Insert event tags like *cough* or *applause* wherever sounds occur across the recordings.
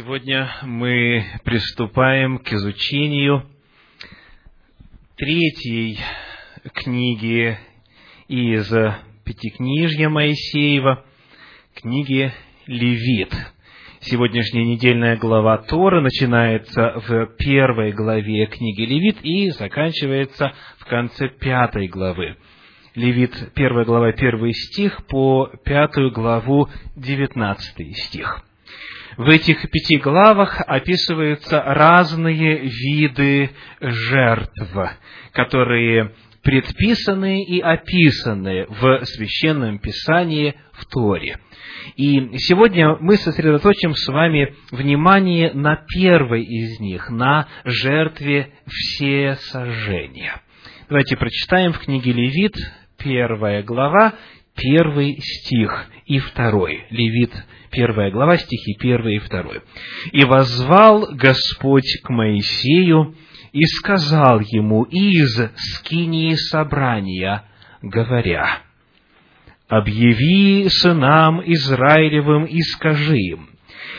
Сегодня мы приступаем к изучению третьей книги из Пятикнижья Моисеева, книги Левит. Сегодняшняя недельная глава Торы начинается в первой главе книги Левит и заканчивается в конце пятой главы. Левит, первая глава, первый стих по пятую главу, девятнадцатый стих. В этих пяти главах описываются разные виды жертв, которые предписаны и описаны в Священном Писании в Торе. И сегодня мы сосредоточим с вами внимание на первой из них, на жертве все сожжения. Давайте прочитаем в книге Левит, первая глава, первый стих и второй. Левит, первая глава, стихи первый и второй. «И возвал Господь к Моисею, и сказал ему из скинии собрания, говоря, «Объяви сынам Израилевым и скажи им,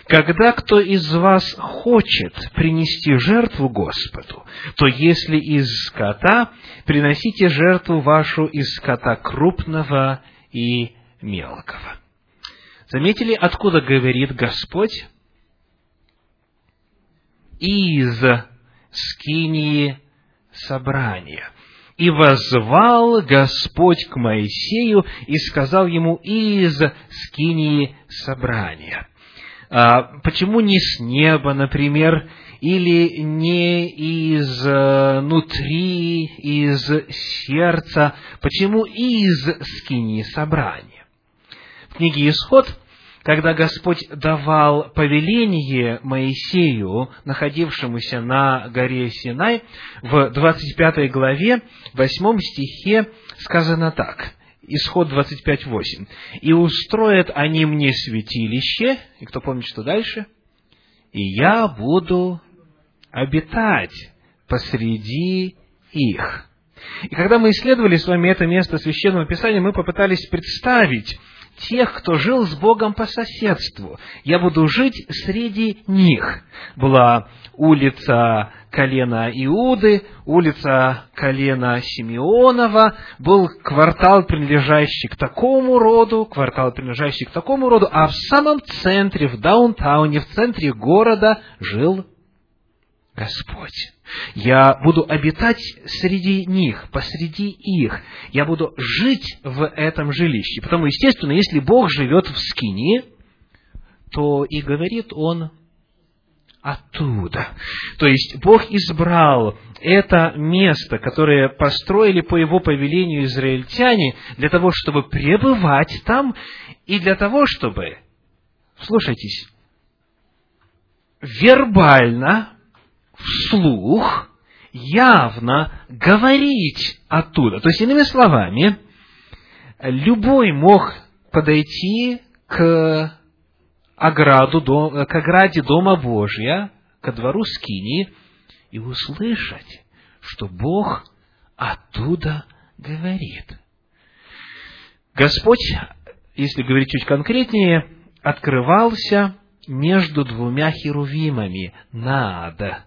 когда кто из вас хочет принести жертву Господу, то если из скота, приносите жертву вашу из скота крупного и мелкого. Заметили, откуда говорит Господь? Из скинии собрания. И возвал Господь к Моисею и сказал ему из скинии собрания. А, почему не с неба, например, или не из внутри, из сердца? Почему из скинии собрания? В книге Исход когда Господь давал повеление Моисею, находившемуся на горе Синай, в 25 главе, 8 стихе сказано так, Исход 25.8. «И устроят они мне святилище», и кто помнит, что дальше? «И я буду обитать посреди их». И когда мы исследовали с вами это место Священного Писания, мы попытались представить, тех, кто жил с Богом по соседству. Я буду жить среди них. Была улица колена Иуды, улица колена Симеонова, был квартал, принадлежащий к такому роду, квартал, принадлежащий к такому роду, а в самом центре, в даунтауне, в центре города жил Господь. Я буду обитать среди них, посреди их. Я буду жить в этом жилище. Потому, естественно, если Бог живет в скине, то и говорит Он оттуда. То есть Бог избрал это место, которое построили по Его повелению израильтяне, для того, чтобы пребывать там, и для того, чтобы, слушайтесь, вербально вслух явно говорить оттуда. То есть, иными словами, любой мог подойти к ограду, к ограде Дома Божья, ко двору Скини, и услышать, что Бог оттуда говорит. Господь, если говорить чуть конкретнее, открывался между двумя херувимами над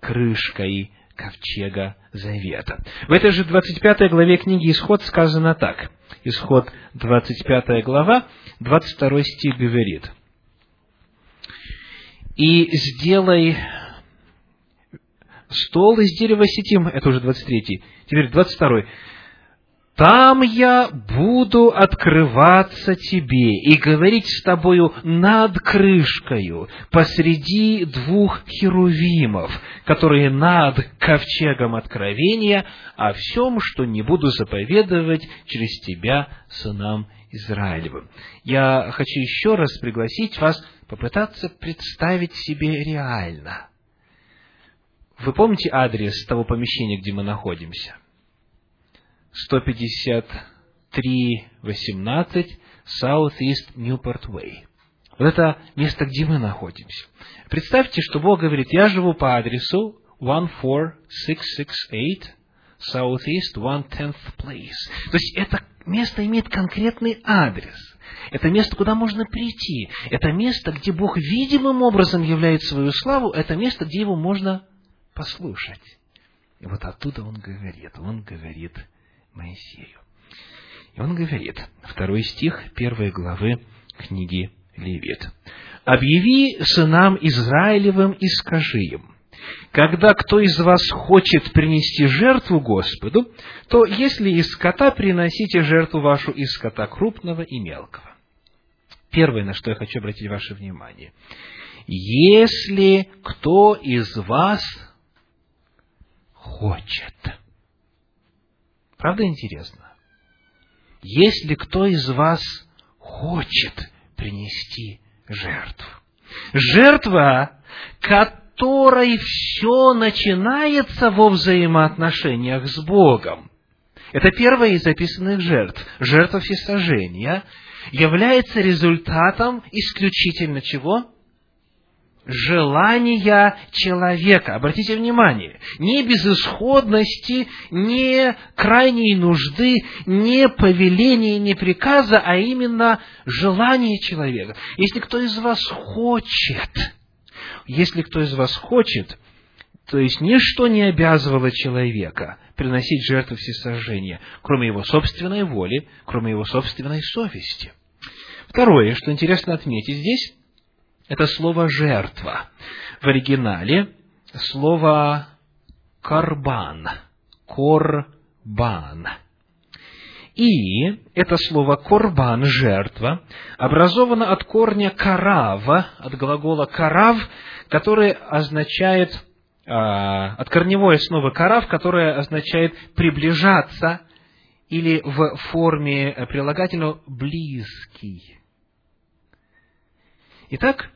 крышкой ковчега Завета. В этой же 25 главе книги Исход сказано так. Исход 25 глава, 22 стих говорит. «И сделай стол из дерева сетим». Это уже 23. Теперь 22 там я буду открываться тебе и говорить с тобою над крышкою, посреди двух херувимов, которые над ковчегом откровения, о всем, что не буду заповедовать через тебя сынам Израилевым. Я хочу еще раз пригласить вас попытаться представить себе реально. Вы помните адрес того помещения, где мы находимся? 153.18 South East Newport Way. Вот это место, где мы находимся. Представьте, что Бог говорит, я живу по адресу 14668 South East 110th Place. То есть это место имеет конкретный адрес. Это место, куда можно прийти. Это место, где Бог видимым образом являет свою славу. Это место, где его можно послушать. И вот оттуда он говорит. Он говорит Моисею. И он говорит, второй стих первой главы книги Левит. «Объяви сынам Израилевым и скажи им, когда кто из вас хочет принести жертву Господу, то если из скота приносите жертву вашу из скота крупного и мелкого. Первое, на что я хочу обратить ваше внимание. Если кто из вас хочет. Правда интересно? Если кто из вас хочет принести жертву. Жертва, которой все начинается во взаимоотношениях с Богом. Это первая из записанных жертв. Жертва всесожжения является результатом исключительно чего? Желания человека. Обратите внимание, не безысходности, не крайней нужды, не повеления, не приказа, а именно желание человека. Если кто из вас хочет, если кто из вас хочет, то есть ничто не обязывало человека приносить жертву всесожжения, кроме его собственной воли, кроме его собственной совести. Второе, что интересно отметить здесь, это слово «жертва». В оригинале слово «карбан», «корбан». И это слово «корбан», «жертва», образовано от корня «карава», от глагола «карав», который означает, э, от корневой основы «карав», которое означает «приближаться» или в форме прилагательного «близкий». Итак,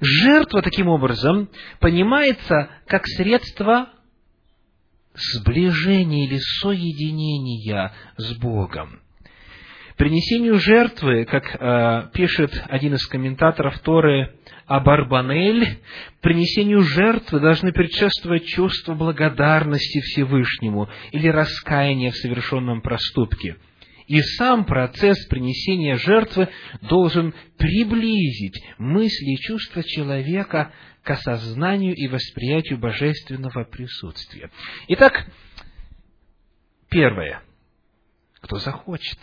Жертва, таким образом, понимается как средство сближения или соединения с Богом. Принесению жертвы, как э, пишет один из комментаторов Торы Абарбанель, принесению жертвы должны предшествовать чувство благодарности Всевышнему или раскаяния в совершенном проступке – и сам процесс принесения жертвы должен приблизить мысли и чувства человека к осознанию и восприятию божественного присутствия. Итак, первое. Кто захочет,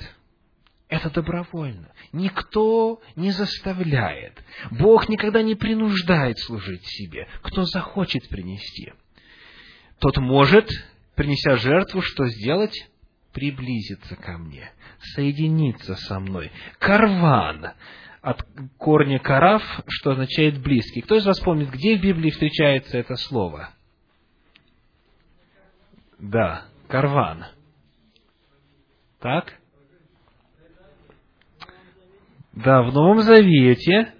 это добровольно. Никто не заставляет. Бог никогда не принуждает служить себе. Кто захочет принести, тот может, принеся жертву, что сделать? Приблизиться ко мне, соединиться со мной. Карван от корня карав, что означает близкий. Кто из вас помнит, где в Библии встречается это слово? Да, карван. Так? Да, в Новом Завете.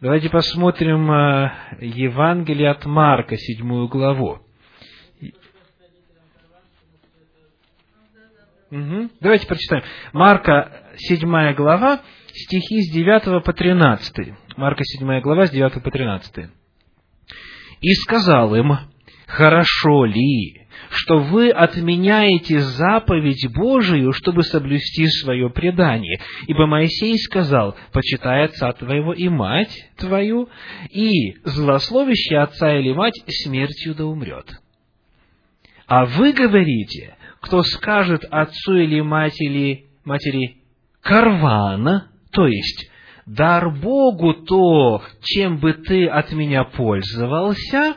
Давайте посмотрим э, Евангелие от Марка, седьмую главу. Угу. Давайте прочитаем. Марка, 7 глава, стихи с 9 по 13. Марка, 7 глава, с 9 по 13. «И сказал им, хорошо ли, что вы отменяете заповедь Божию, чтобы соблюсти свое предание. Ибо Моисей сказал, почитай отца твоего и мать твою, и злословящий отца или мать смертью да умрет. А вы говорите, кто скажет отцу или матери, матери карвана, то есть дар Богу то, чем бы ты от меня пользовался,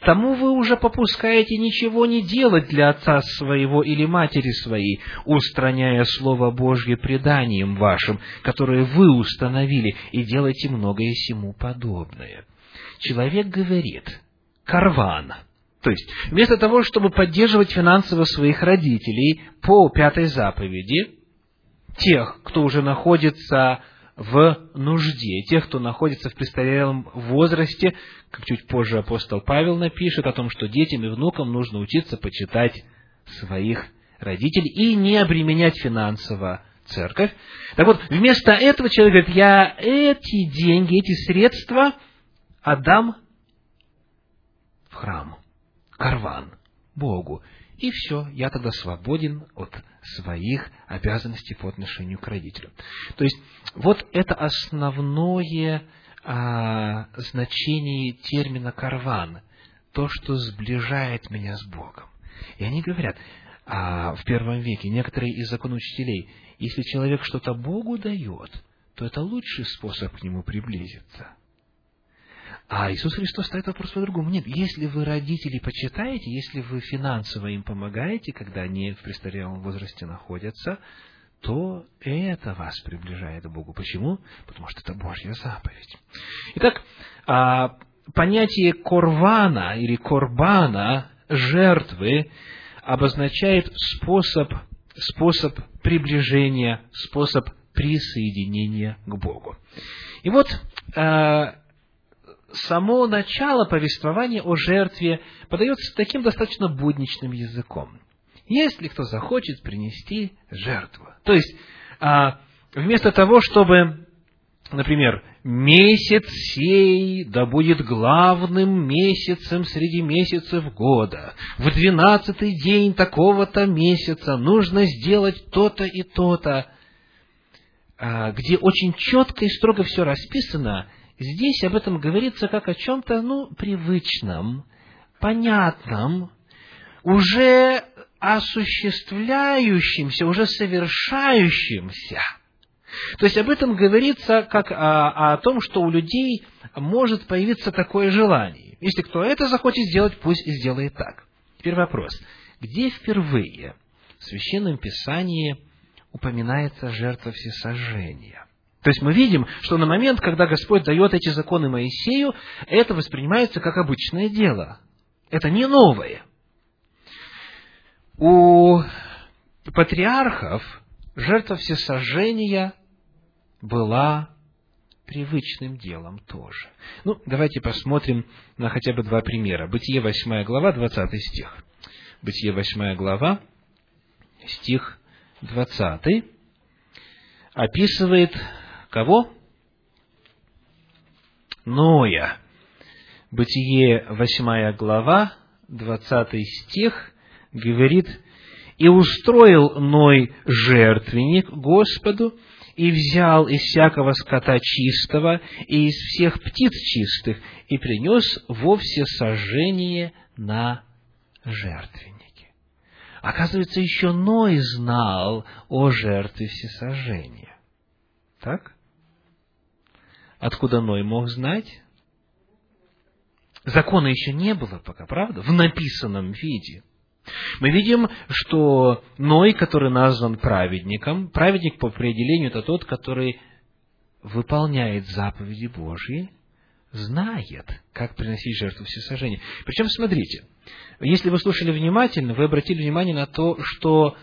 тому вы уже попускаете ничего не делать для отца своего или матери своей, устраняя Слово Божье преданием вашим, которое вы установили, и делайте многое сему подобное. Человек говорит, карван – то есть, вместо того, чтобы поддерживать финансово своих родителей по пятой заповеди, тех, кто уже находится в нужде, тех, кто находится в престарелом возрасте, как чуть позже апостол Павел напишет о том, что детям и внукам нужно учиться почитать своих родителей и не обременять финансово церковь. Так вот, вместо этого человек говорит, я эти деньги, эти средства отдам в храм карван Богу. и все, я тогда свободен от своих обязанностей по отношению к родителям. То есть, вот это основное а, значение термина «карван», то, что сближает меня с Богом. И они говорят, а, в первом веке, некоторые из законоучителей, если человек что-то Богу дает, то это лучший способ к Нему приблизиться. А Иисус Христос ставит вопрос по-другому. Нет, если вы родителей почитаете, если вы финансово им помогаете, когда они в престарелом возрасте находятся, то это вас приближает к Богу. Почему? Потому что это Божья заповедь. Итак, а, понятие корвана или корбана, жертвы, обозначает способ, способ приближения, способ присоединения к Богу. И вот а, само начало повествования о жертве подается таким достаточно будничным языком. Если кто захочет принести жертву. То есть, а, вместо того, чтобы, например, месяц сей да будет главным месяцем среди месяцев года. В двенадцатый день такого-то месяца нужно сделать то-то и то-то, а, где очень четко и строго все расписано, Здесь об этом говорится как о чем-то, ну, привычном, понятном, уже осуществляющемся, уже совершающемся. То есть об этом говорится как о, о том, что у людей может появиться такое желание. Если кто это захочет сделать, пусть сделает так. Теперь вопрос. Где впервые в Священном Писании упоминается жертва всесожжения? То есть мы видим, что на момент, когда Господь дает эти законы Моисею, это воспринимается как обычное дело. Это не новое. У патриархов жертва всесожжения была привычным делом тоже. Ну, давайте посмотрим на хотя бы два примера. Бытие 8 глава, 20 стих. Бытие 8 глава, стих 20 описывает Кого? Ноя. Бытие, восьмая глава, двадцатый стих, говорит, «И устроил Ной жертвенник Господу, и взял из всякого скота чистого и из всех птиц чистых, и принес вовсе сожжение на жертвеннике». Оказывается, еще Ной знал о жертве всесожжения. Так? Откуда Ной мог знать? Закона еще не было пока, правда? В написанном виде. Мы видим, что Ной, который назван праведником, праведник по определению это тот, который выполняет заповеди Божьи, знает, как приносить жертву всесожжения. Причем, смотрите, если вы слушали внимательно, вы обратили внимание на то, что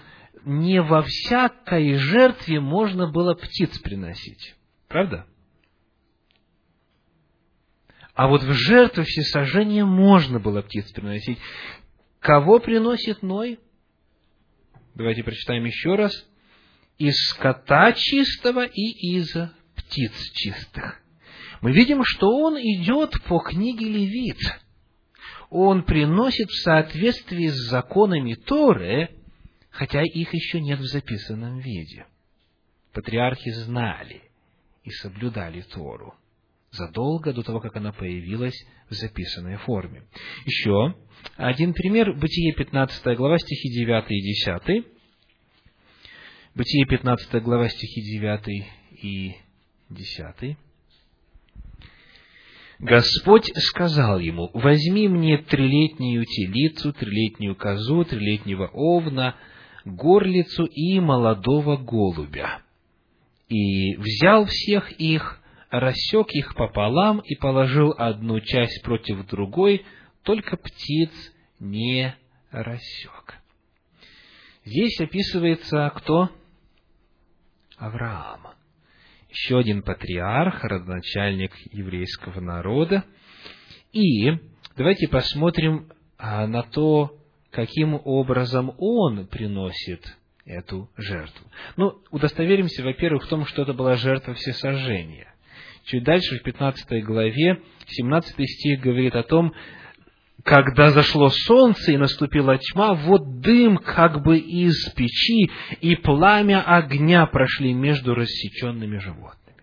не во всякой жертве можно было птиц приносить. Правда? А вот в жертву всесожжения можно было птиц приносить. Кого приносит Ной? Давайте прочитаем еще раз. Из скота чистого и из птиц чистых. Мы видим, что он идет по книге Левит. Он приносит в соответствии с законами Торы, хотя их еще нет в записанном виде. Патриархи знали и соблюдали Тору задолго до того, как она появилась в записанной форме. Еще один пример, Бытие 15 глава, стихи 9 и 10. Бытие 15 глава, стихи 9 и 10. Господь сказал ему, возьми мне трилетнюю телицу, трилетнюю козу, трилетнего овна, горлицу и молодого голубя. И взял всех их, рассек их пополам и положил одну часть против другой, только птиц не рассек. Здесь описывается кто? Авраам. Еще один патриарх, родоначальник еврейского народа. И давайте посмотрим а, на то, каким образом он приносит эту жертву. Ну, удостоверимся, во-первых, в том, что это была жертва всесожжения. Чуть дальше, в 15 главе, 17 стих говорит о том, когда зашло солнце и наступила тьма, вот дым как бы из печи и пламя огня прошли между рассеченными животными.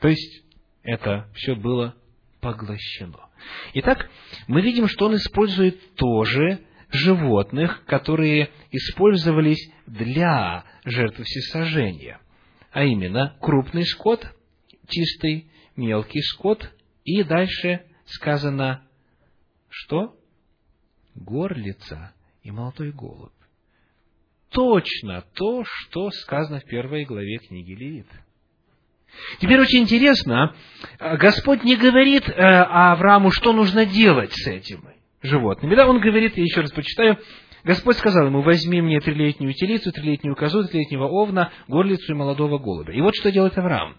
То есть, это все было поглощено. Итак, мы видим, что он использует тоже животных, которые использовались для жертвы всесожжения, а именно крупный скот, чистый, мелкий скот, и дальше сказано, что? Горлица и молодой голубь. Точно то, что сказано в первой главе книги Левит. Теперь очень интересно, Господь не говорит э, Аврааму, что нужно делать с этими животными. Да, он говорит, я еще раз почитаю, Господь сказал ему, возьми мне трилетнюю телицу, трилетнюю козу, трилетнего овна, горлицу и молодого голубя. И вот что делает Авраам.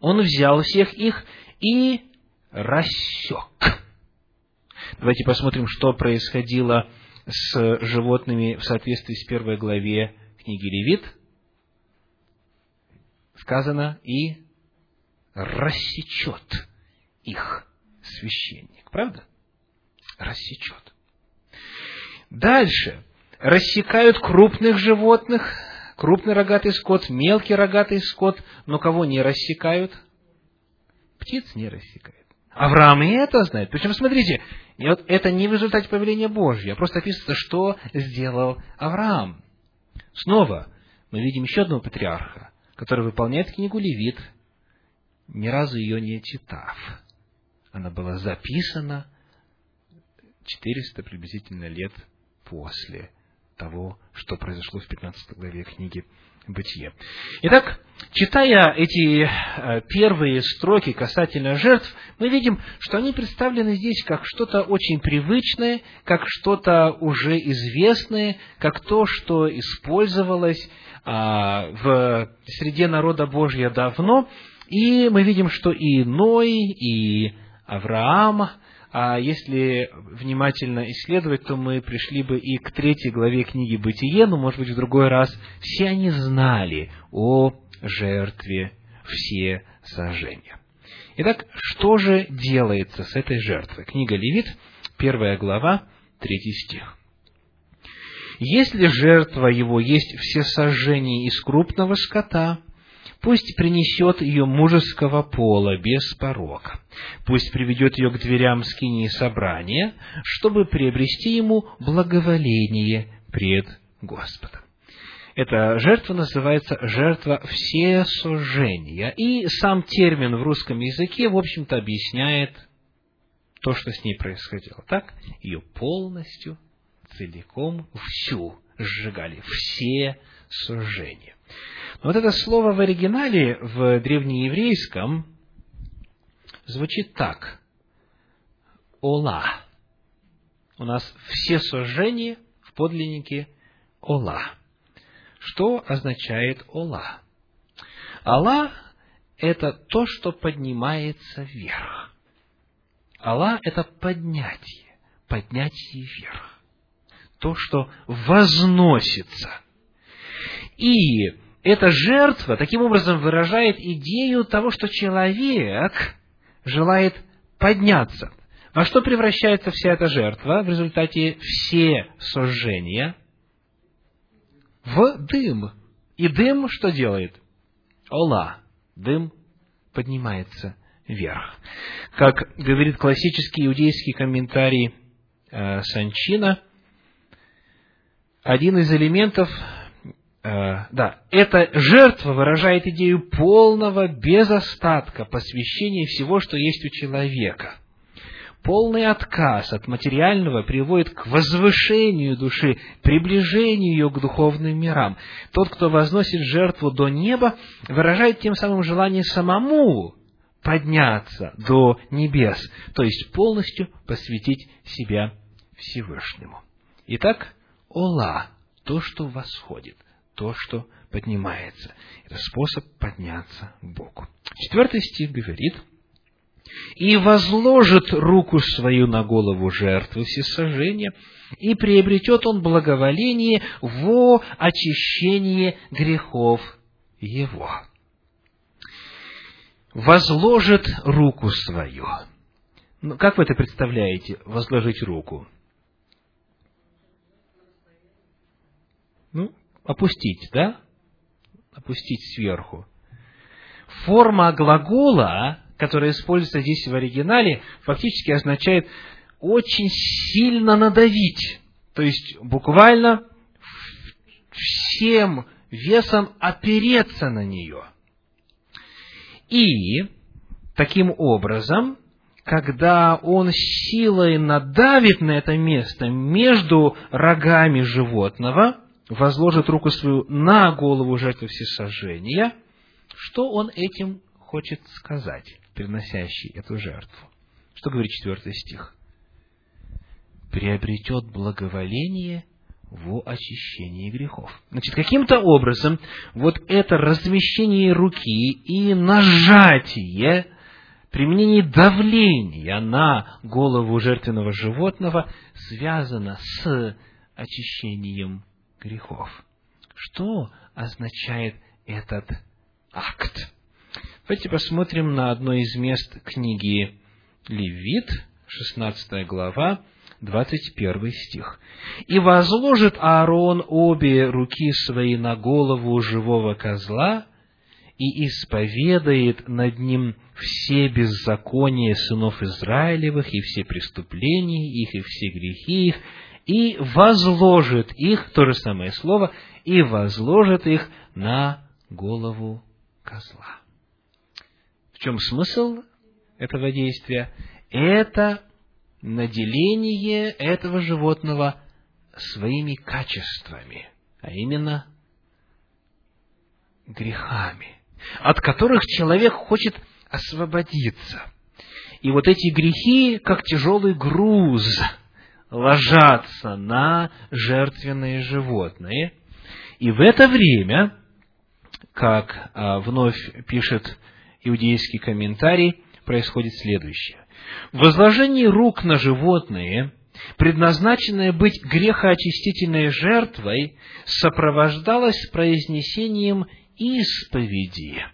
Он взял всех их и рассек. Давайте посмотрим, что происходило с животными в соответствии с первой главе книги Левит. Сказано, и рассечет их священник. Правда? Рассечет. Дальше. Рассекают крупных животных, крупный рогатый скот, мелкий рогатый скот, но кого не рассекают? Птиц не рассекают. Авраам и это знает. Причем, смотрите, это не в результате повеления Божьего, а просто описывается, что сделал Авраам. Снова мы видим еще одного патриарха, который выполняет книгу Левит, ни разу ее не читав. Она была записана 400 приблизительно лет после того, что произошло в 15 главе книги Бытие. Итак, читая эти э, первые строки касательно жертв, мы видим, что они представлены здесь как что-то очень привычное, как что-то уже известное, как то, что использовалось а, в среде народа Божьего давно. И мы видим, что и Ной, и Авраам, а если внимательно исследовать, то мы пришли бы и к третьей главе книги Бытие, но, может быть, в другой раз. Все они знали о жертве все сожжения. Итак, что же делается с этой жертвой? Книга Левит, первая глава, третий стих. Если жертва его есть все сожжения из крупного скота, Пусть принесет ее мужеского пола без порока. Пусть приведет ее к дверям скинии собрания, чтобы приобрести ему благоволение пред Господом. Эта жертва называется жертва всесожжения. И сам термин в русском языке, в общем-то, объясняет то, что с ней происходило. Так? Ее полностью, целиком, всю сжигали. Все сожжения. Вот это слово в оригинале, в древнееврейском, звучит так. Ола. У нас все сожжения в подлиннике Ола. Что означает Ола? Алла – это то, что поднимается вверх. Алла – это поднятие, поднятие вверх. То, что возносится. И эта жертва таким образом выражает идею того, что человек желает подняться. Во что превращается вся эта жертва в результате все сожжения? В дым. И дым что делает? Ола. Дым поднимается вверх. Как говорит классический иудейский комментарий э, Санчина, один из элементов да, эта жертва выражает идею полного, без остатка посвящения всего, что есть у человека. Полный отказ от материального приводит к возвышению души, приближению ее к духовным мирам. Тот, кто возносит жертву до неба, выражает тем самым желание самому подняться до небес, то есть полностью посвятить себя Всевышнему. Итак, Ола, то, что восходит – то, что поднимается. Это способ подняться к Богу. Четвертый стих говорит, «И возложит руку свою на голову жертвы всесожжения, и приобретет он благоволение во очищение грехов его». Возложит руку свою Ну, как вы это представляете, возложить руку? Ну, опустить, да? Опустить сверху. Форма глагола, которая используется здесь в оригинале, фактически означает очень сильно надавить. То есть, буквально всем весом опереться на нее. И таким образом, когда он силой надавит на это место между рогами животного, возложит руку свою на голову жертвы всесожжения, что он этим хочет сказать, приносящий эту жертву? Что говорит четвертый стих? Приобретет благоволение в очищении грехов. Значит, каким-то образом вот это размещение руки и нажатие, применение давления на голову жертвенного животного связано с очищением грехов. Что означает этот акт? Давайте посмотрим на одно из мест книги Левит, 16 глава, 21 стих. «И возложит Аарон обе руки свои на голову живого козла, и исповедает над ним все беззакония сынов Израилевых, и все преступления их, и все грехи их, и возложит их, то же самое слово, и возложит их на голову козла. В чем смысл этого действия? Это наделение этого животного своими качествами, а именно грехами, от которых человек хочет освободиться. И вот эти грехи, как тяжелый груз, ложатся на жертвенные животные. И в это время, как а, вновь пишет иудейский комментарий, происходит следующее. Возложение рук на животные, предназначенное быть грехоочистительной жертвой, сопровождалось произнесением исповеди.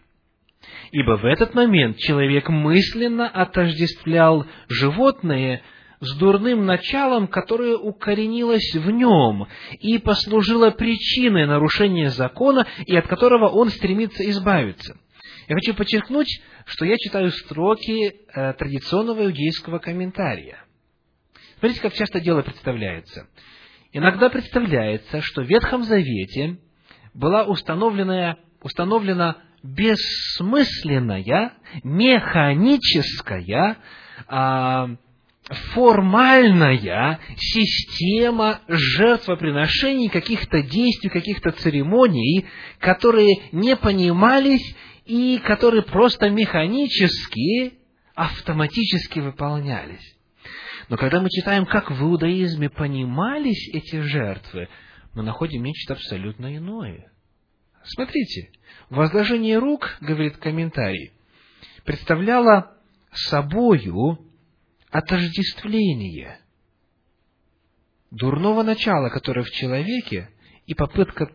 Ибо в этот момент человек мысленно отождествлял животное с дурным началом, которое укоренилось в нем и послужило причиной нарушения закона и от которого он стремится избавиться. Я хочу подчеркнуть, что я читаю строки э, традиционного иудейского комментария. Смотрите, как часто дело представляется. Иногда представляется, что в Ветхом Завете была установлена, установлена бессмысленная, механическая, а, формальная система жертвоприношений, каких-то действий, каких-то церемоний, которые не понимались и которые просто механически, автоматически выполнялись. Но когда мы читаем, как в иудаизме понимались эти жертвы, мы находим нечто абсолютно иное. Смотрите, возложение рук, говорит комментарий, представляло собою отождествление дурного начала, которое в человеке, и попытка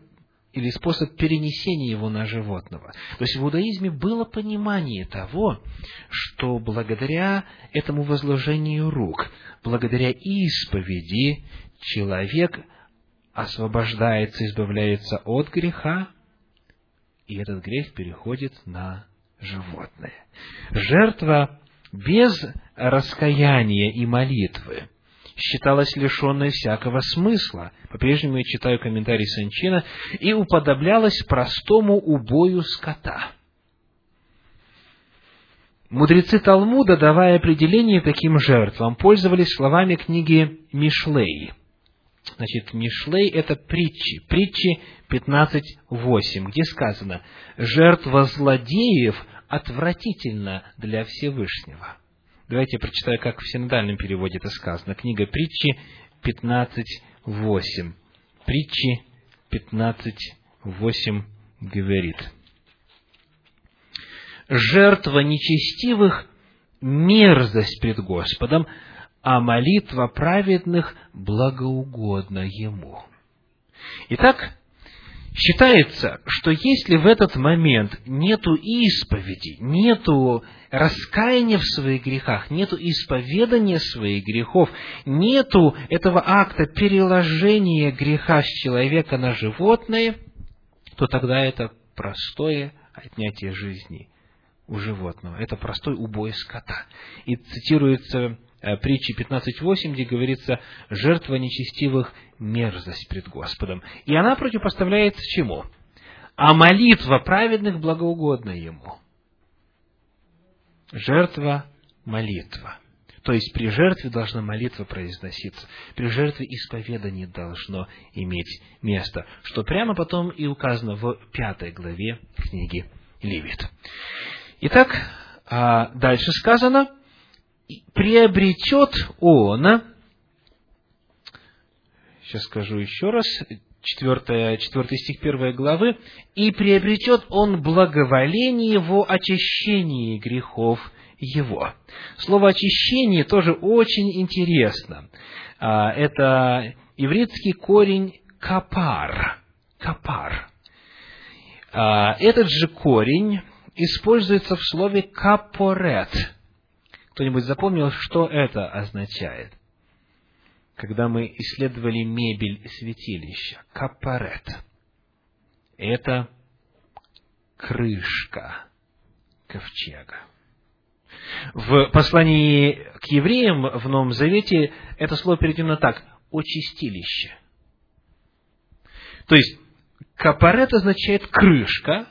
или способ перенесения его на животного. То есть в иудаизме было понимание того, что благодаря этому возложению рук, благодаря исповеди, человек освобождается, избавляется от греха, и этот грех переходит на животное. Жертва без раскаяния и молитвы считалась лишенной всякого смысла. По-прежнему я читаю комментарий Санчина. И уподоблялась простому убою скота. Мудрецы Талмуда, давая определение таким жертвам, пользовались словами книги Мишлей. Значит, Мишлей – это притчи. Притчи 15.8, где сказано «Жертва злодеев отвратительна для Всевышнего». Давайте я прочитаю, как в синодальном переводе это сказано. Книга притчи 15.8. Притчи 15.8 говорит. Жертва нечестивых – мерзость пред Господом, а молитва праведных благоугодна Ему. Итак, Считается, что если в этот момент нету исповеди, нету раскаяния в своих грехах, нету исповедания своих грехов, нету этого акта переложения греха с человека на животное, то тогда это простое отнятие жизни у животного. Это простой убой скота. И цитируется притчи 15.8, где говорится «жертва нечестивых – мерзость пред Господом». И она противопоставляется чему? А молитва праведных благоугодна Ему. Жертва – молитва. То есть при жертве должна молитва произноситься, при жертве исповедание должно иметь место, что прямо потом и указано в пятой главе книги Левит. Итак, а, дальше сказано, приобретет он, сейчас скажу еще раз, 4, 4 стих 1 главы, и приобретет он благоволение во очищении грехов его. Слово очищение тоже очень интересно. А, это еврейский корень капар. Капар. А, этот же корень используется в слове капорет. Кто-нибудь запомнил, что это означает? Когда мы исследовали мебель святилища. Капорет. Это крышка ковчега. В послании к евреям в Новом Завете это слово переведено так – очистилище. То есть, капорет означает крышка,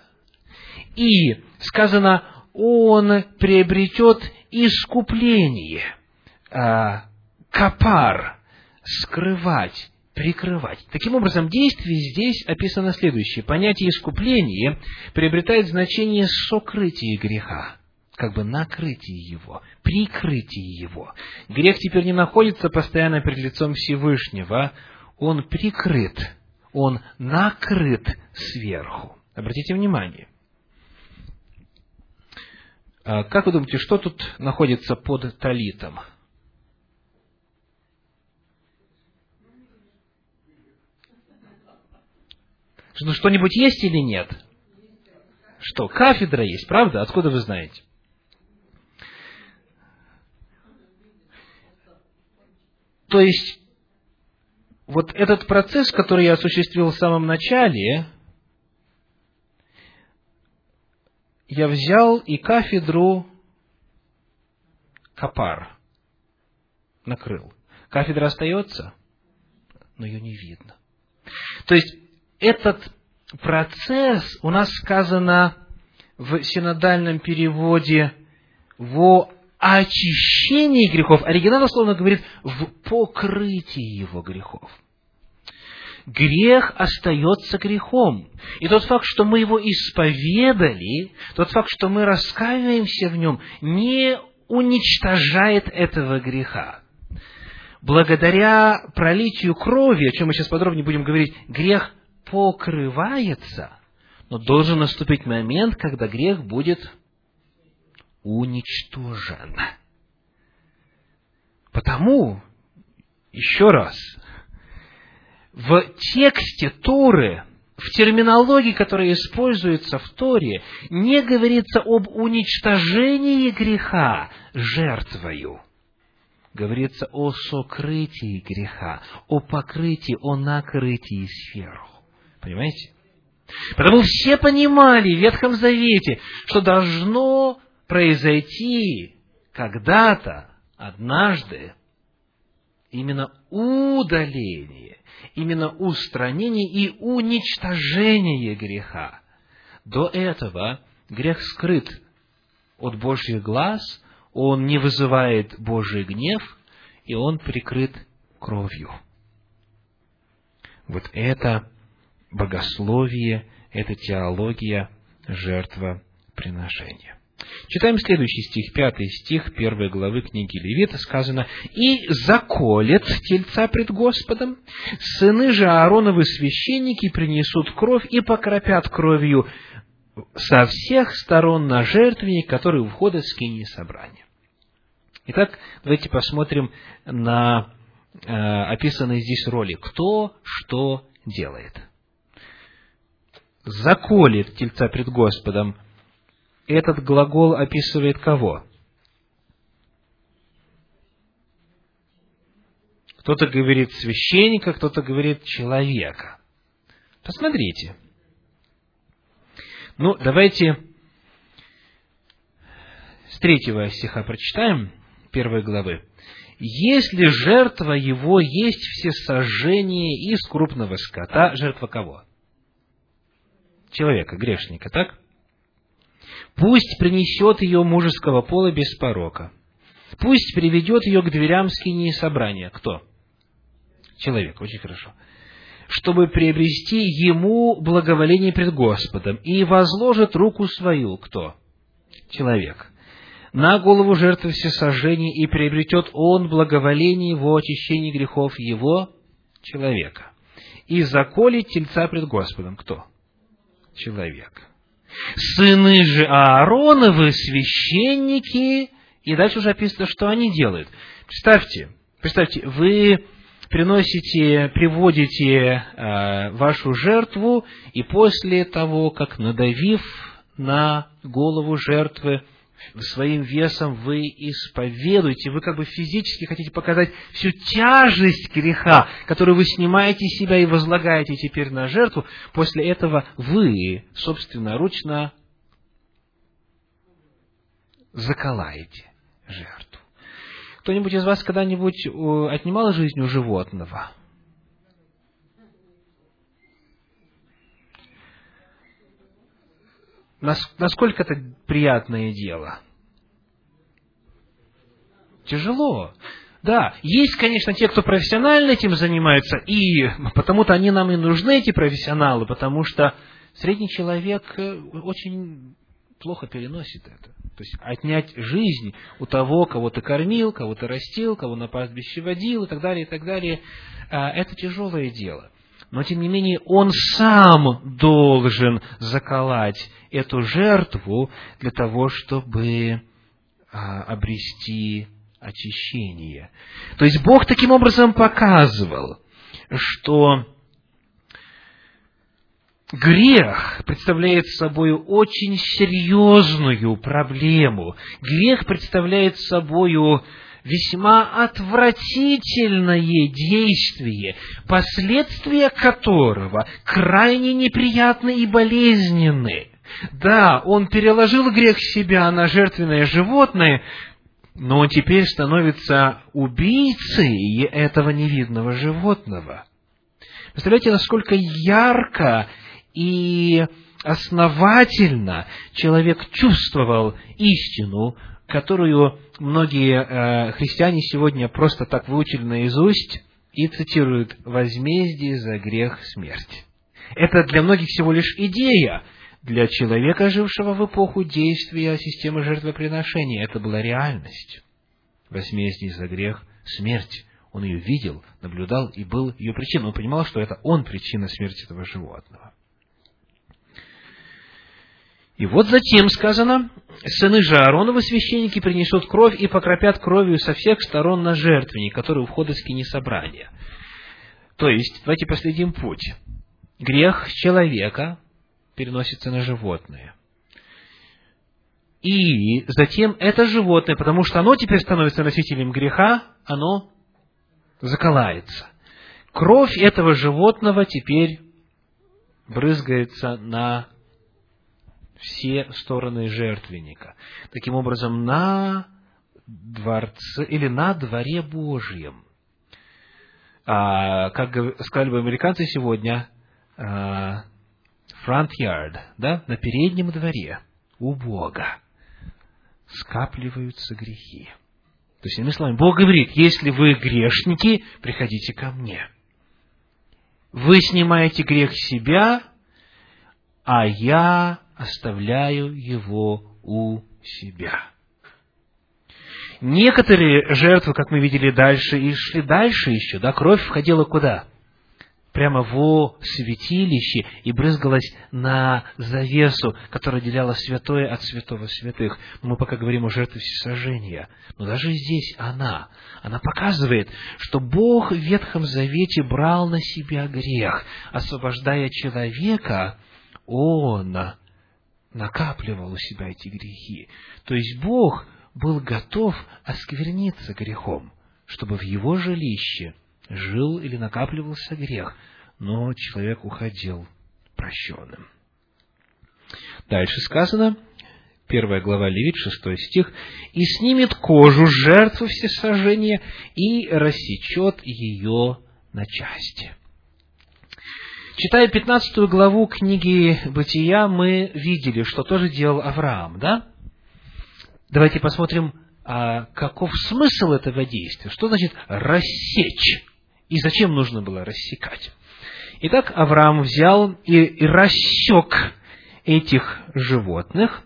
и сказано, он приобретет искупление, а, капар, скрывать, прикрывать. Таким образом, действие здесь описано следующее. Понятие искупления приобретает значение сокрытия греха, как бы накрытие его, прикрытие его. Грех теперь не находится постоянно перед лицом Всевышнего, он прикрыт, он накрыт сверху. Обратите внимание – как вы думаете, что тут находится под талитом? Ну, что-нибудь есть или нет? Что, кафедра есть, правда? Откуда вы знаете? То есть, вот этот процесс, который я осуществил в самом начале, я взял и кафедру капар накрыл. Кафедра остается, но ее не видно. То есть этот процесс у нас сказано в синодальном переводе во очищении грехов. Оригинал условно говорит в покрытии его грехов грех остается грехом. И тот факт, что мы его исповедали, тот факт, что мы раскаиваемся в нем, не уничтожает этого греха. Благодаря пролитию крови, о чем мы сейчас подробнее будем говорить, грех покрывается, но должен наступить момент, когда грех будет уничтожен. Потому, еще раз, в тексте Торы, в терминологии, которая используется в Торе, не говорится об уничтожении греха жертвою. Говорится о сокрытии греха, о покрытии, о накрытии сверху. Понимаете? Потому все понимали в Ветхом Завете, что должно произойти когда-то, однажды, именно удаление именно устранение и уничтожение греха. До этого грех скрыт от Божьих глаз, он не вызывает Божий гнев, и он прикрыт кровью. Вот это богословие, это теология жертвоприношения. Читаем следующий стих, пятый стих первой главы книги Левита, сказано, «И заколет тельца пред Господом, сыны же Аароновы священники принесут кровь и покропят кровью со всех сторон на жертвенник, который входит в скинии собрания». Итак, давайте посмотрим на э, описанные здесь роли. Кто что делает. заколет тельца пред Господом, этот глагол описывает кого? Кто-то говорит священника, кто-то говорит человека. Посмотрите. Ну, давайте с третьего стиха прочитаем, первой главы. Если жертва его есть все сожжения из крупного скота, жертва кого? Человека, грешника, так? Пусть принесет ее мужеского пола без порока. Пусть приведет ее к дверям скинии собрания. Кто? Человек, очень хорошо. Чтобы приобрести ему благоволение пред Господом. И возложит руку свою. Кто? Человек. На голову жертвы всесожжений и приобретет он благоволение во очищении грехов его человека. И заколет тельца пред Господом. Кто? Человек. Сыны же Аароновы, священники, и дальше уже описано, что они делают. Представьте, представьте, вы приносите, приводите э, вашу жертву, и после того, как надавив на голову жертвы, своим весом вы исповедуете, вы как бы физически хотите показать всю тяжесть греха, которую вы снимаете из себя и возлагаете теперь на жертву, после этого вы собственноручно заколаете жертву. Кто-нибудь из вас когда-нибудь отнимал жизнь у животного? Насколько это приятное дело? Тяжело. Да, есть, конечно, те, кто профессионально этим занимается, и потому-то они нам и нужны, эти профессионалы, потому что средний человек э, очень плохо переносит это. То есть отнять жизнь у того, кого ты кормил, кого ты растил, кого на пастбище водил и так далее, и так далее, а, это тяжелое дело но тем не менее он сам должен заколоть эту жертву для того, чтобы а, обрести очищение. То есть Бог таким образом показывал, что грех представляет собой очень серьезную проблему. Грех представляет собой весьма отвратительное действие, последствия которого крайне неприятны и болезненны. Да, он переложил грех себя на жертвенное животное, но он теперь становится убийцей этого невидного животного. Представляете, насколько ярко и основательно человек чувствовал истину, которую многие э, христиане сегодня просто так выучили наизусть и цитируют «возмездие за грех смерть». Это для многих всего лишь идея. Для человека, жившего в эпоху действия системы жертвоприношения, это была реальность. Возмездие за грех смерть. Он ее видел, наблюдал и был ее причиной. Он понимал, что это он причина смерти этого животного. И вот затем сказано, сыны же Аароновы священники принесут кровь и покропят кровью со всех сторон на жертвенник, который у входа скини собрания. То есть, давайте последим путь. Грех человека переносится на животное. И затем это животное, потому что оно теперь становится носителем греха, оно заколается. Кровь этого животного теперь брызгается на все стороны жертвенника. Таким образом, на дворце или на дворе Божьем, а, как сказали бы американцы сегодня, а, front yard, да, на переднем дворе у Бога скапливаются грехи. То есть, иными словами, Бог говорит, если вы грешники, приходите ко мне. Вы снимаете грех себя, а я оставляю его у себя. Некоторые жертвы, как мы видели дальше, и шли дальше еще, да, кровь входила куда? Прямо во святилище и брызгалась на завесу, которая отделяла святое от святого святых. Мы пока говорим о жертве всесожжения. Но даже здесь она, она показывает, что Бог в Ветхом Завете брал на себя грех, освобождая человека он накапливал у себя эти грехи. То есть Бог был готов оскверниться грехом, чтобы в его жилище жил или накапливался грех, но человек уходил прощенным. Дальше сказано, первая глава Левит, шестой стих, «И снимет кожу жертвы всесожжения и рассечет ее на части». Читая пятнадцатую главу книги Бытия, мы видели, что тоже делал Авраам, да? Давайте посмотрим, а каков смысл этого действия. Что значит рассечь? И зачем нужно было рассекать? Итак, Авраам взял и рассек этих животных,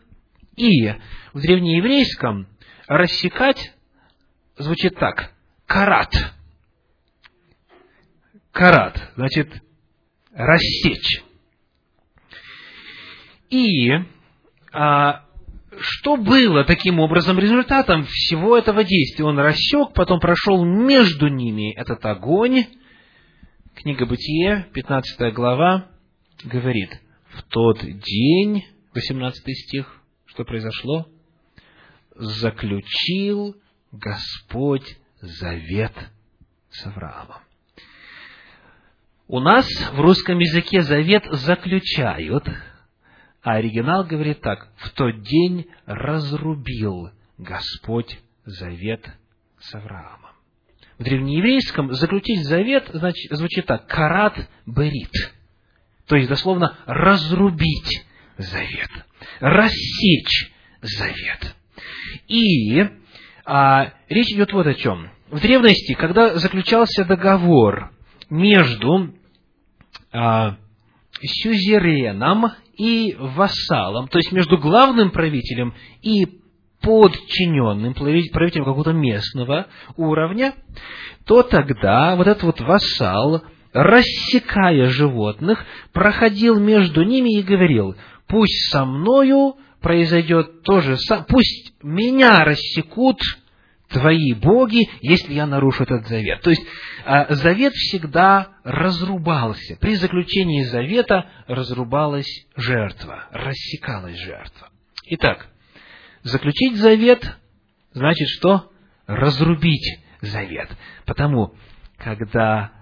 и в древнееврейском рассекать звучит так. Карат. Карат, значит, рассечь. И а, что было таким образом результатом всего этого действия? Он рассек, потом прошел между ними этот огонь. Книга Бытие, 15 глава, говорит, в тот день, 18 стих, что произошло? Заключил Господь завет с Авраамом. У нас в русском языке завет заключают, а оригинал говорит так, в тот день разрубил Господь завет с Авраамом. В древнееврейском заключить завет значит, звучит так, карат берит, то есть дословно разрубить завет, рассечь завет. И а, речь идет вот о чем. В древности, когда заключался договор между а, сюзереном и вассалом, то есть между главным правителем и подчиненным правителем какого-то местного уровня, то тогда вот этот вот вассал, рассекая животных, проходил между ними и говорил, пусть со мною произойдет то же самое, пусть меня рассекут твои боги, если я нарушу этот завет. То есть, а, завет всегда разрубался. При заключении завета разрубалась жертва, рассекалась жертва. Итак, заключить завет значит что? Разрубить завет. Потому, когда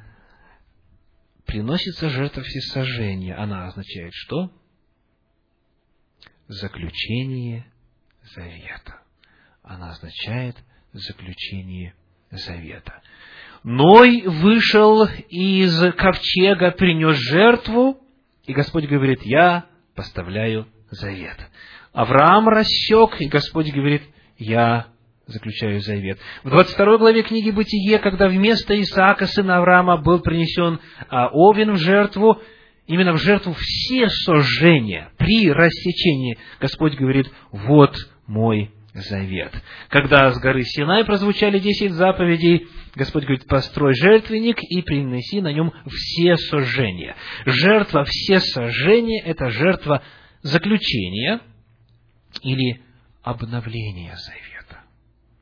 приносится жертва всесожжения, она означает что? Заключение завета. Она означает заключение завета. Ной вышел из ковчега, принес жертву, и Господь говорит, я поставляю завет. Авраам рассек, и Господь говорит, я заключаю завет. В 22 главе книги Бытие, когда вместо Исаака, сына Авраама, был принесен а, Овен в жертву, именно в жертву все сожжения при рассечении, Господь говорит, вот мой завет. Когда с горы Синай прозвучали десять заповедей, Господь говорит, построй жертвенник и принеси на нем все сожжения. Жертва все сожжения – это жертва заключения или обновления завета.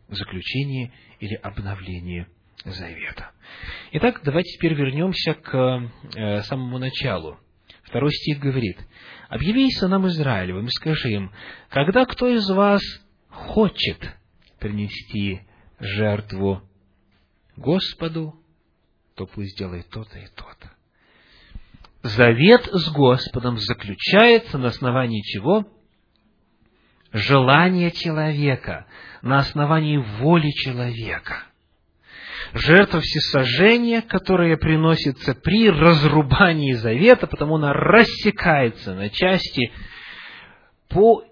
Заключение или обновление завета. Итак, давайте теперь вернемся к э, самому началу. Второй стих говорит, «Объяви сынам Израилевым и скажи им, когда кто из вас хочет принести жертву Господу, то пусть делает то-то и то-то. Завет с Господом заключается на основании чего? Желания человека, на основании воли человека. Жертва всесожжения, которая приносится при разрубании завета, потому она рассекается на части по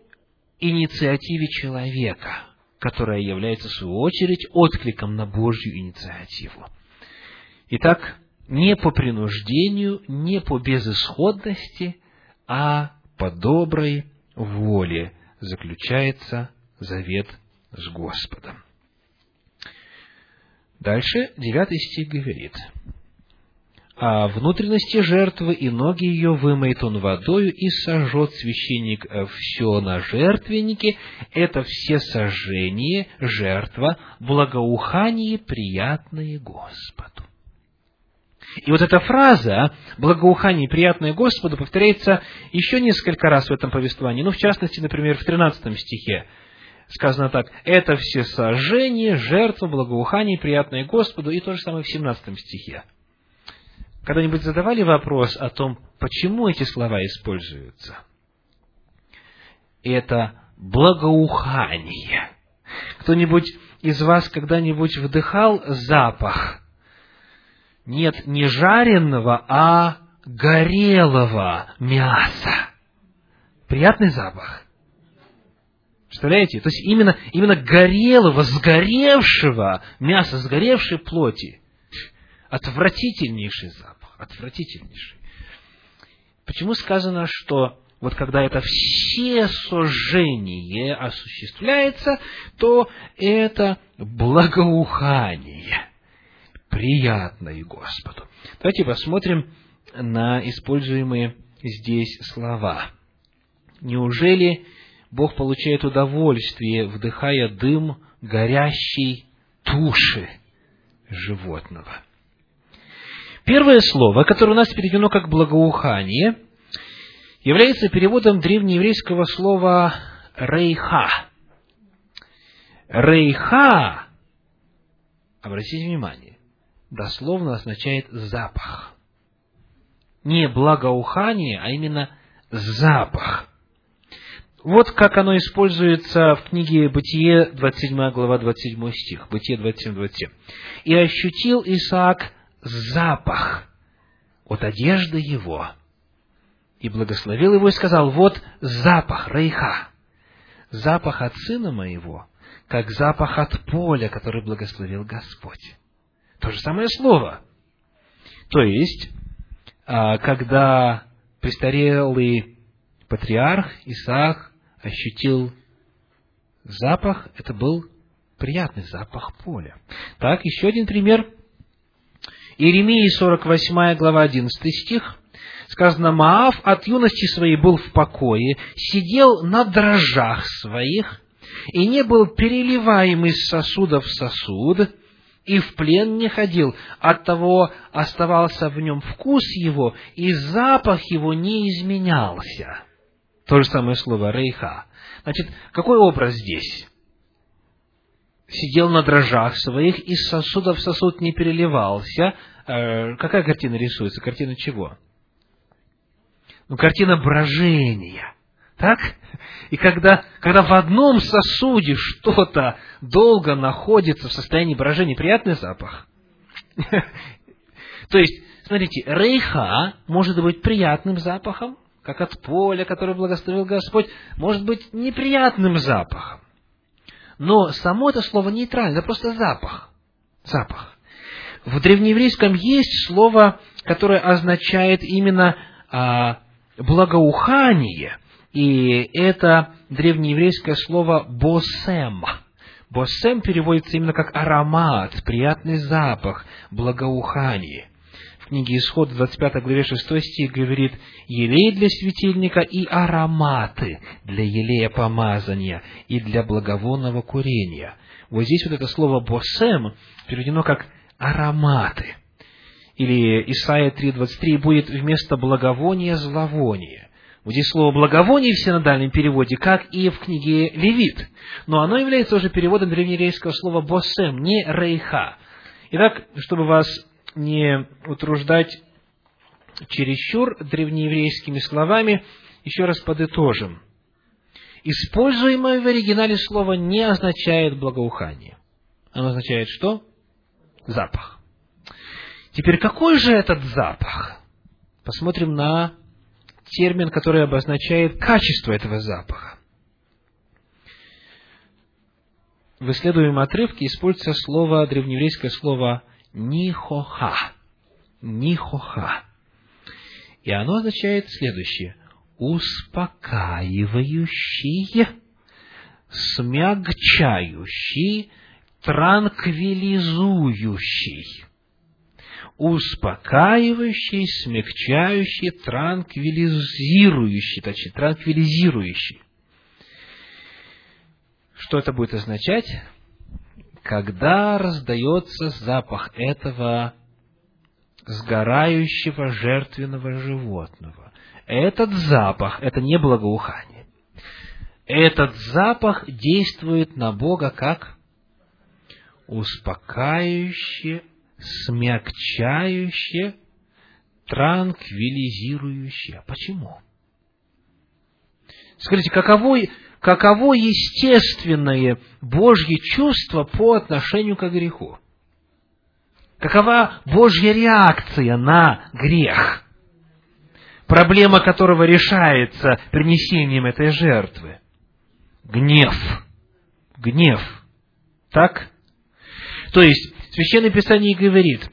инициативе человека, которая является, в свою очередь, откликом на Божью инициативу. Итак, не по принуждению, не по безысходности, а по доброй воле заключается завет с Господом. Дальше девятый стих говорит – а внутренности жертвы и ноги ее вымоет он водою, и сожжет священник э, все на жертвеннике. Это все сожжение, жертва, благоухание, приятное Господу. И вот эта фраза «благоухание приятное Господу» повторяется еще несколько раз в этом повествовании. Ну, в частности, например, в 13 стихе сказано так, «Это все сожжение, жертва, благоухание, приятное Господу», и то же самое в 17 стихе. Когда-нибудь задавали вопрос о том, почему эти слова используются? Это благоухание. Кто-нибудь из вас когда-нибудь вдыхал запах? Нет не жареного, а горелого мяса. Приятный запах. Представляете? То есть именно, именно горелого, сгоревшего мяса, сгоревшей плоти. Отвратительнейший запах. Отвратительнейший. Почему сказано, что вот когда это все сожжение осуществляется, то это благоухание, приятное Господу. Давайте посмотрим на используемые здесь слова. Неужели Бог получает удовольствие, вдыхая дым горящей туши животного? Первое слово, которое у нас переведено как благоухание – является переводом древнееврейского слова «рейха». «Рейха», обратите внимание, дословно означает «запах». Не благоухание, а именно запах. Вот как оно используется в книге Бытие, 27 глава, 27 стих. Бытие 27, 27. «И ощутил Исаак запах от одежды его, и благословил его и сказал, вот запах рейха, запах от сына моего, как запах от поля, который благословил Господь. То же самое слово. То есть, а, когда престарелый патриарх Исаак ощутил запах, это был приятный запах поля. Так, еще один пример. Иеремии 48 глава 11 стих сказано, Маав от юности своей был в покое, сидел на дрожжах своих, и не был переливаем из сосуда в сосуд, и в плен не ходил, оттого оставался в нем вкус его, и запах его не изменялся. То же самое слово «рейха». Значит, какой образ здесь? Сидел на дрожжах своих, из сосуда в сосуд не переливался. Э, какая картина рисуется? Картина чего? ну, картина брожения. Так? И когда, когда в одном сосуде что-то долго находится в состоянии брожения, приятный запах. *laughs* То есть, смотрите, рейха может быть приятным запахом, как от поля, которое благословил Господь, может быть неприятным запахом. Но само это слово нейтрально, просто запах. Запах. В древнееврейском есть слово, которое означает именно а, благоухание, и это древнееврейское слово «босем». «Босем» переводится именно как аромат, приятный запах, благоухание. Книге Исход, 25 главе 6 стих говорит «Елей для светильника и ароматы для елея помазания и для благовонного курения». Вот здесь вот это слово «босем» переведено как «ароматы» или Исайя 3.23 будет вместо благовония зловоние. Вот здесь слово благовоние в синодальном переводе, как и в книге Левит. Но оно является уже переводом древнееврейского слова босем, не рейха. Итак, чтобы вас не утруждать чересчур древнееврейскими словами, еще раз подытожим. Используемое в оригинале слово не означает благоухание. Оно означает что? Запах. Теперь, какой же этот запах? Посмотрим на термин, который обозначает качество этого запаха. В исследуемом отрывке используется слово, древнееврейское слово «нихоха». «Нихоха». И оно означает следующее. Успокаивающий, смягчающий, транквилизующий успокаивающий, смягчающий, транквилизирующий, точнее, транквилизирующий. Что это будет означать? Когда раздается запах этого сгорающего жертвенного животного. Этот запах, это не благоухание. Этот запах действует на Бога как успокаивающее, смягчающее, транквилизирующее. Почему? Скажите, каково, каково естественное Божье чувство по отношению к греху? Какова Божья реакция на грех, проблема которого решается принесением этой жертвы? Гнев. Гнев. Так? То есть, Священное Писание говорит,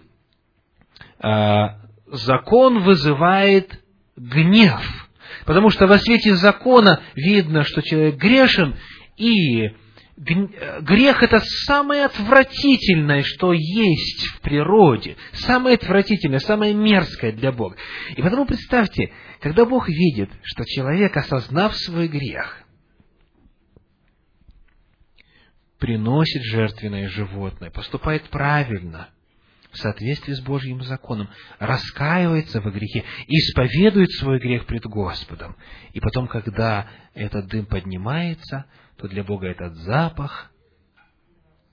а, закон вызывает гнев, потому что во свете закона видно, что человек грешен, и грех это самое отвратительное, что есть в природе, самое отвратительное, самое мерзкое для Бога. И потому представьте, когда Бог видит, что человек, осознав свой грех, приносит жертвенное животное, поступает правильно, в соответствии с Божьим законом, раскаивается во грехе, исповедует свой грех пред Господом. И потом, когда этот дым поднимается, то для Бога этот запах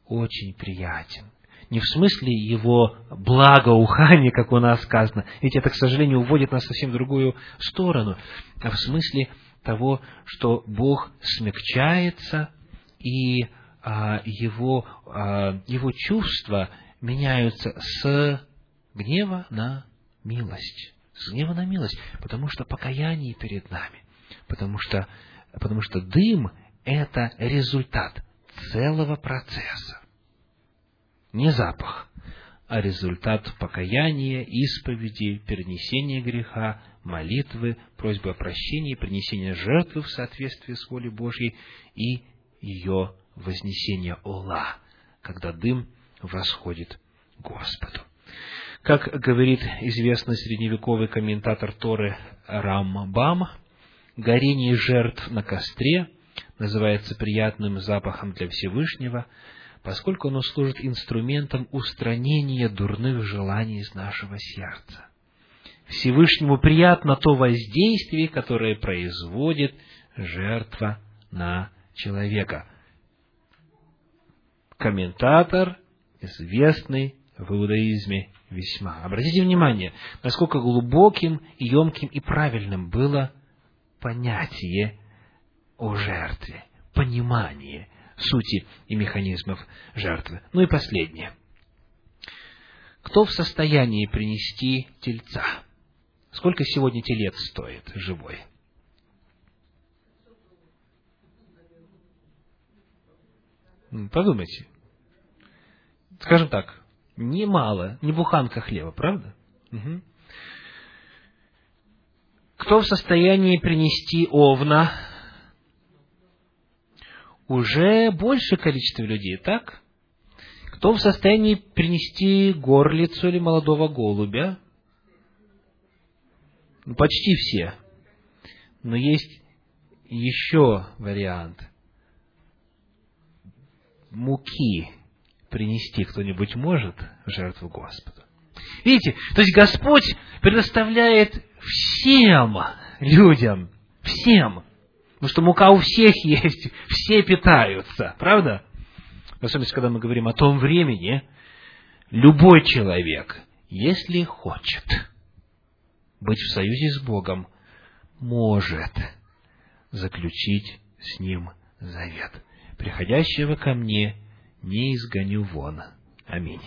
очень приятен. Не в смысле его благоухания, как у нас сказано, ведь это, к сожалению, уводит нас совсем в другую сторону, а в смысле того, что Бог смягчается, и а, его, а, его чувства меняются с гнева на милость. С гнева на милость, потому что покаяние перед нами, потому что, потому что дым это результат целого процесса. Не запах, а результат покаяния, исповеди, перенесения греха, молитвы, просьбы о прощении, принесения жертвы в соответствии с волей Божьей и ее вознесения Ола, когда дым восходит Господу. Как говорит известный средневековый комментатор Торы Рамбам, горение жертв на костре – называется приятным запахом для Всевышнего, поскольку оно служит инструментом устранения дурных желаний из нашего сердца. Всевышнему приятно то воздействие, которое производит жертва на человека. Комментатор, известный в иудаизме весьма. Обратите внимание, насколько глубоким, емким и правильным было понятие о жертве, понимание сути и механизмов жертвы. Ну и последнее. Кто в состоянии принести тельца? Сколько сегодня телец стоит живой? Подумайте. Скажем так, немало, не буханка хлеба, правда? Угу. Кто в состоянии принести овна уже большее количество людей, так? Кто в состоянии принести горлицу или молодого голубя? Ну, почти все. Но есть еще вариант. Муки принести кто-нибудь может в жертву Господу. Видите, то есть Господь предоставляет всем людям, всем Потому что мука у всех есть, *laughs* все питаются, правда? В особенности, когда мы говорим о том времени, любой человек, если хочет быть в союзе с Богом, может заключить с Ним завет. Приходящего ко мне не изгоню вон. Аминь.